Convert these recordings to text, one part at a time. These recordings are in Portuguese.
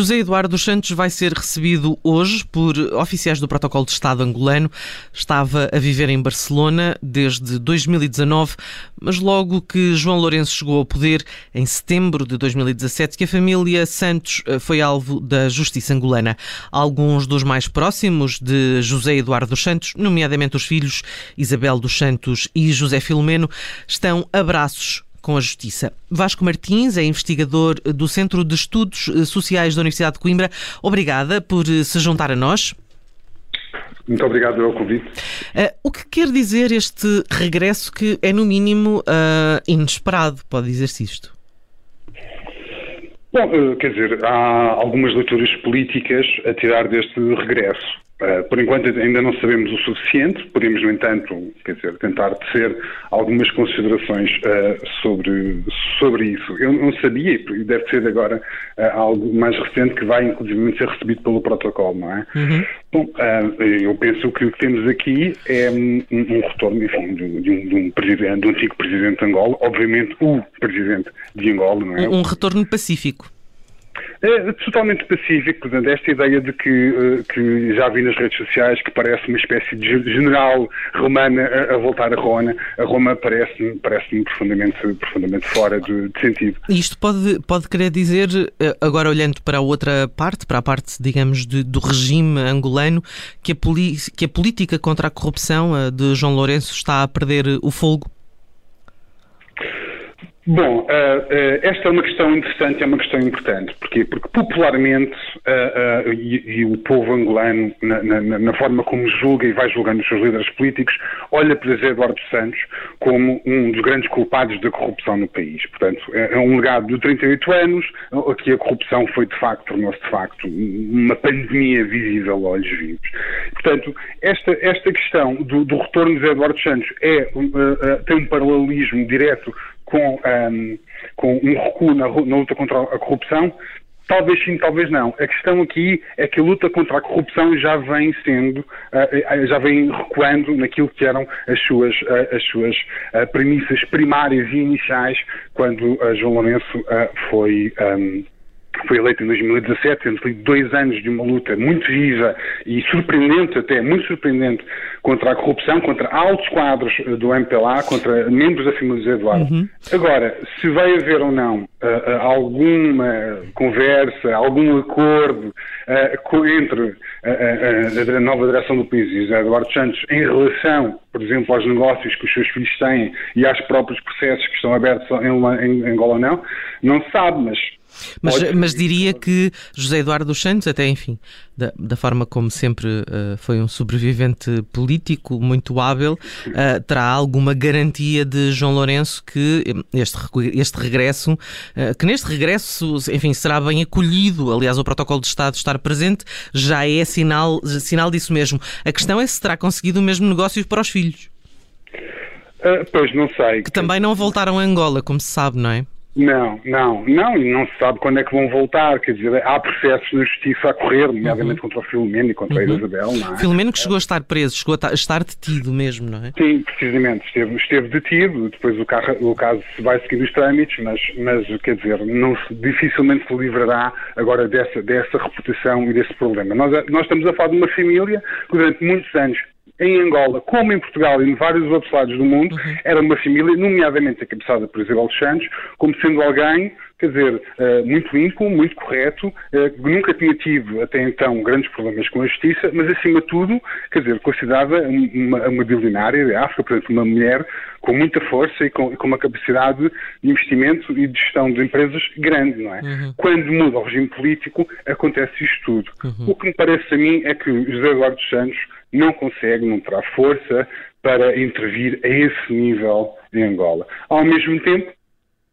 José Eduardo Santos vai ser recebido hoje por oficiais do Protocolo de Estado angolano. Estava a viver em Barcelona desde 2019, mas logo que João Lourenço chegou ao poder, em setembro de 2017, que a família Santos eh, foi alvo da justiça angolana. Alguns dos mais próximos de José Eduardo Santos, nomeadamente os filhos Isabel dos Santos e José Filomeno, estão abraços com a Justiça. Vasco Martins é investigador do Centro de Estudos Sociais da Universidade de Coimbra. Obrigada por se juntar a nós. Muito obrigado pelo convite. Uh, o que quer dizer este regresso que é, no mínimo, uh, inesperado? Pode dizer-se isto? Bom, uh, quer dizer, há algumas leituras políticas a tirar deste regresso. Uh, por enquanto ainda não sabemos o suficiente, podemos, no entanto, quer dizer, tentar tecer algumas considerações uh, sobre, sobre isso. Eu não sabia, e deve ser agora uh, algo mais recente, que vai inclusive ser recebido pelo protocolo, não é? Uhum. Bom, eu penso que o que temos aqui é um, um retorno, enfim, de, um, de um presidente, de um antigo presidente de Angola, obviamente o presidente de Angola, não é? Um retorno pacífico. É totalmente pacífico, portanto, esta ideia de que, eh, que já vi nas redes sociais que parece uma espécie de general romana a, a voltar a Roma, a Roma parece-me parece profundamente, profundamente fora de, de, sentido. Isto pode, pode querer dizer, eh, agora olhando para a outra parte, para a parte, digamos, de, do regime angolano, que a, que a política contra a corrupção eh, de João Lourenço está a perder o fogo? Bom, uh, uh, esta é uma questão interessante, é uma questão importante. Porquê? Porque popularmente, uh, e, o povo angolano, na, forma como julga e vai julgando os seus líderes políticos, olha para José Eduardo Santos como um dos grandes culpados da corrupção no país. Portanto, é, é um legado de 38 anos, que a corrupção foi de facto, tornou-se de facto uma pandemia visível a olhos vivos. Portanto, esta, esta questão do, do retorno de José Eduardo Santos é, tem um paralelismo direto com, um, ehm, com um recuo na, na luta contra a corrupção, Talvez sim, talvez não. A questão aqui é que a luta contra a corrupção já vem sendo, uh, já vem recuando naquilo que eram as suas, uh, as suas premissas primárias e iniciais quando João Lourenço foi. Ehm, foi eleito em 2017, tendo feito dois anos de uma luta muito viva e surpreendente até, muito surpreendente, contra a corrupção, contra altos quadros eh, do MPLA, contra membros da família de Eduardo. Uhum. Agora, se vai haver ou não uh, uh, alguma conversa, algum acordo uh, entre a nova direção do país e José Eduardo Santos em relação, por exemplo, aos negócios que os seus filhos têm e aos próprios processos que estão abertos em, em, em Angola ou não, não se sabe, mas mas, mas diria que José Eduardo dos Santos, até enfim, da, da forma como sempre uh, foi um sobrevivente político muito hábil, uh, terá alguma garantia de João Lourenço que este, este regresso, uh, que neste regresso, enfim, será bem acolhido. Aliás, o protocolo de Estado estar presente já é sinal, sinal disso mesmo. A questão é se terá conseguido o mesmo negócio para os filhos. pois não sei. Que também não voltaram a Angola, como se sabe, não é? Não, não, não, e não se sabe quando é que vão voltar, quer dizer, há processos na justiça a correr, nomeadamente uhum. contra o Filomeno e contra uhum. a Isabel, não é? Filomeno que chegou a estar preso, chegou a estar detido mesmo, não é? Sim, precisamente, esteve, esteve detido, depois o, carro, o caso vai seguir os trâmites, mas, mas quer dizer, não se, dificilmente se livrará agora dessa, dessa reputação e desse problema. Nós, nós estamos a falar de uma família que durante muitos anos em Angola, como em Portugal e em vários outros lados do mundo, uhum. era uma família, nomeadamente encabeçada por Isabel dos Santos, como sendo alguém, quer dizer, uh, muito limpo, muito correto, uh, nunca tinha tido até então grandes problemas com a justiça, mas acima de tudo, quer dizer, considerada uma, uma bilionária de África, portanto, uma mulher com muita força e com, com, uma capacidade de investimento e de gestão de empresas grande, não é? Uhum. Quando muda o regime político, acontece isto tudo. Uhum. O que me parece a mim é que José Eduardo dos Santos não consegue, não terá força para intervir a esse nível em Angola. Ao mesmo tempo,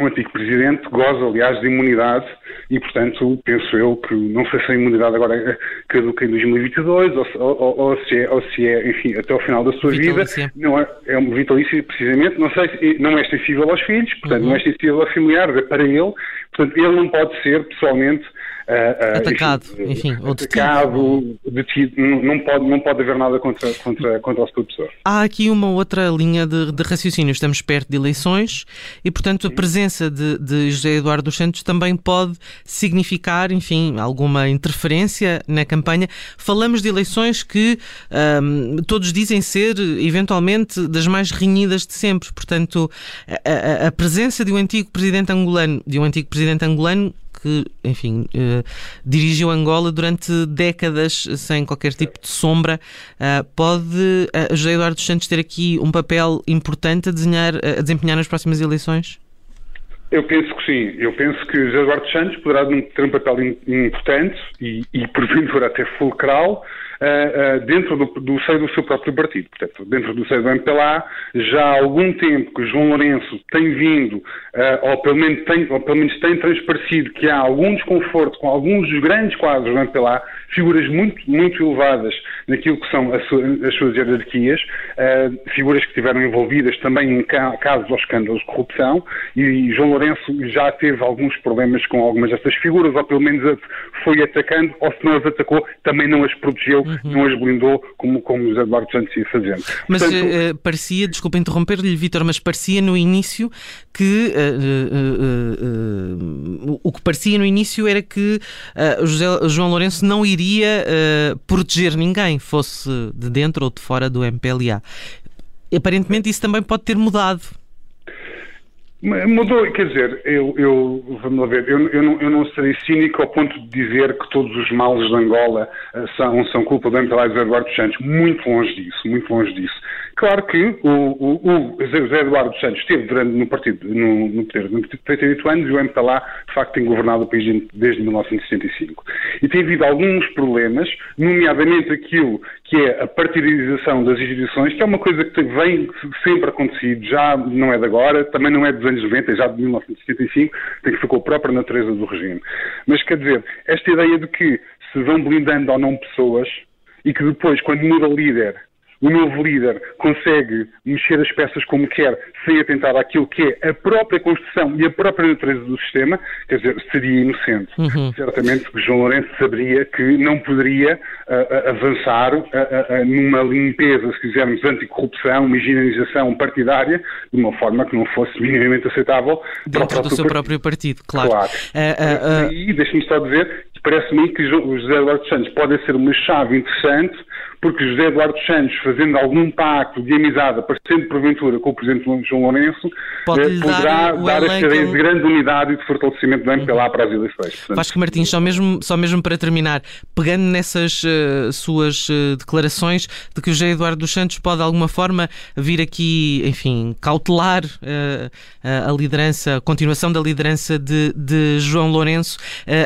o antigo presidente goza, aliás, de imunidade e, portanto, penso eu que não sei se a imunidade agora caduca em 2022 ou, ou, ou, se, é, ou se é, enfim, até ao final da sua vitalícia. vida. Não é, é um vitalício, precisamente, não sei, não é extensível aos filhos, portanto, uhum. não é extensível ao familiar, é para ele, portanto, ele não pode ser, pessoalmente, uh, atacado, enfim, enfim atacado, detido, não pode, não pode haver nada contra, contra, contra o seu professor. Há aqui uma outra linha de, de, raciocínio. Estamos perto de eleições e, portanto, a presença de, de José Eduardo dos Santos também pode significar, enfim, alguma interferência na campanha. Falamos de eleições que um, todos dizem ser, eventualmente, das mais renhidas de sempre. Portanto, a, a, a presença de um antigo presidente angolano, de um antigo presidente angolano que, enfim, eh, dirigiu Angola durante décadas sem qualquer tipo de sombra. Uh, pode uh, José Eduardo dos Santos ter aqui um papel importante a, desenhar, a desempenhar nas próximas eleições? Eu penso que sim. Eu penso que José Eduardo Santos poderá ter um papel importante e, e porventura até fulcral dentro do, do, seio do seu próprio partido. Portanto, dentro do seio do MPLA, já há algum tempo que João Lourenço tem vindo, uh, ou, pelo menos tem, ou pelo menos tem transparecido que há algum desconforto com alguns dos grandes quadros do MPLA, figuras muito, muito elevadas naquilo que são as, as suas hierarquias, figuras que estiveram envolvidas também em ca casos ou escândalos de corrupção, e João Lourenço já teve alguns problemas com algumas dessas figuras, ou pelo menos foi atacando, ou se não as atacou, também não as protegeu uhum. não as blindou como, como José Eduardo Santos ia fazendo. Mas Portanto, uh, parecia, desculpa interromper-lhe, Vítor, mas parecia no início que uh, o que parecia no início era que José, João Lourenço não iria proteger ninguém, fosse de dentro ou de fora do MPLA. Aparentemente isso também pode ter mudado. Mudou, quer dizer, eu, eu vamos lá ver, eu, eu, não, eu não serei cínico ao ponto de dizer que todos os males de Angola uh, são, são culpa do e Eduardo Santos. Muito longe disso, muito longe disso. Claro que o, o, o José Eduardo Santos esteve durante, no partido, no, no poder durante 38 anos e o MPLA, de facto, tem governado o país desde 1965. E tem havido alguns problemas, nomeadamente aquilo que é a partidarização das instituições, que é uma coisa que vem sempre acontecido, já não é de agora, também não é dos anos 90, é já de 1975, tem que com a própria natureza do regime. Mas quer dizer, esta ideia de que se vão blindando ou não pessoas e que depois, quando muda o líder, o novo líder consegue mexer as peças como quer, sem atentar àquilo que é a própria construção e a própria natureza do sistema, quer dizer, seria inocente. Uhum. Certamente que João Lourenço saberia que não poderia uh, avançar uh, uh, numa limpeza, se quisermos, anticorrupção, uma higienização partidária, de uma forma que não fosse minimamente aceitável dentro do seu próprio partido, claro. claro. E deixe-me só dizer parece-me que José Eduardo Santos pode ser uma chave interessante porque José Eduardo Santos, fazendo algum pacto de amizade, aparecendo porventura com o Presidente João Lourenço, eh, poderá dar, dar esta de grande unidade e de fortalecimento do MPLA para as eleições. Portanto, Vasco Martins, só mesmo, só mesmo para terminar, pegando nessas uh, suas uh, declarações de que o José Eduardo dos Santos pode de alguma forma vir aqui, enfim, cautelar uh, a liderança, a continuação da liderança de, de João Lourenço,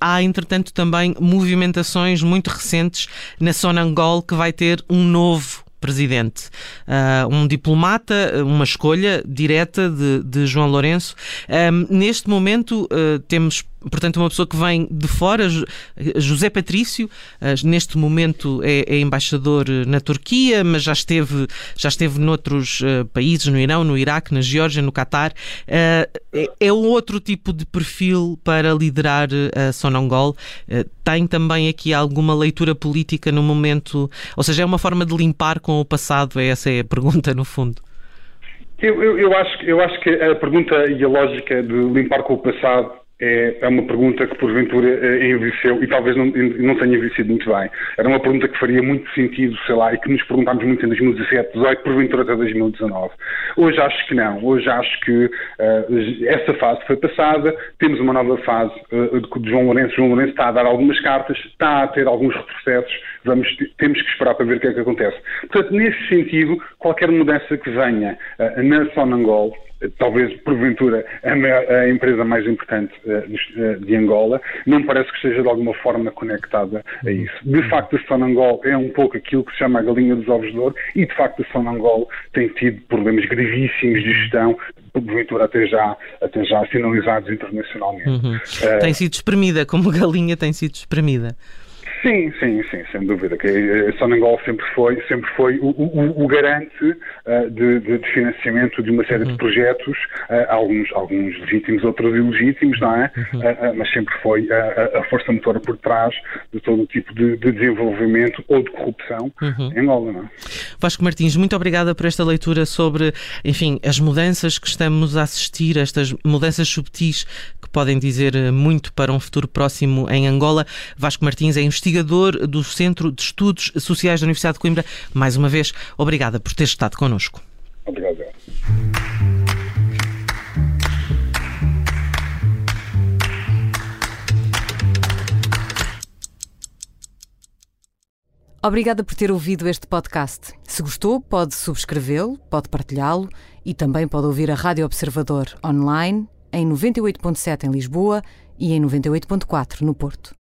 há entretanto também movimentações muito recentes na Sonangol que vai ter um novo presidente. Uh, um diplomata, uma escolha direta de, de João Lourenço. Neste momento uh, temos portanto, uma pessoa que vem de fora, José Patrício, eh, neste momento é, é, embaixador na Turquia, mas já esteve, já esteve noutros uh, países, no Irão, no Iraque, na Geórgia, no Catar. É, é um outro tipo de perfil para liderar a Sonangol. Tem também aqui alguma leitura política no momento, ou seja, é uma forma de limpar com o passado, essa é a pergunta no fundo. Eu, eu, eu, acho, eu acho que a pergunta e a lógica de limpar com o passado é, é uma pergunta que porventura eh, envelheceu e talvez não, não tenha envelhecido muito bem. Era uma pergunta que faria muito sentido, sei lá, e que nos perguntámos muito em 2017, 2018, porventura até 2019. Hoje acho que não. Hoje acho que uh, essa fase foi passada, temos uma nova fase uh, de João Lourenço. João Lourenço está a dar algumas cartas, está a ter alguns retrocessos, vamos, temos que esperar para ver o que é que acontece. Portanto, nesse sentido, qualquer mudança que venha uh, na Sonangol, talvez porventura a, a empresa mais importante uh, de Angola, não parece que esteja de alguma forma conectada a isso. De facto, a Sonangol é um pouco aquilo que se chama a galinha dos ovos de ouro e, de facto, a Sonangol tem tido problemas gravíssimos de gestão, porventura até já, até já sinalizados internacionalmente. Uhum. Uh, tem sido espremida, como galinha tem sido espremida. Sim, sim, sim, sem dúvida. Que a Sonangol sempre foi, sempre foi o, o, o garante uh, de, de, financiamento de uma série uhum. de projetos, uh, alguns, alguns legítimos, outros ilegítimos, não é? Uhum. Uh, mas sempre foi a, a, força motora por trás de todo o tipo de, de desenvolvimento ou de corrupção uhum. em Angola, não é? Vasco Martins, muito obrigada por esta leitura sobre, enfim, as mudanças que estamos a assistir, estas mudanças subtis que podem dizer muito para um futuro próximo em Angola. Vasco Martins é investigador do Centro de Estudos Sociais da Universidade de Coimbra. Mais uma vez, obrigada por ter estado connosco. Obrigado. Obrigada por ter ouvido este podcast. Se gostou, pode subscrevê-lo, pode partilhá-lo e também pode ouvir a Rádio Observador online em 98.7 em Lisboa e em 98.4 no Porto.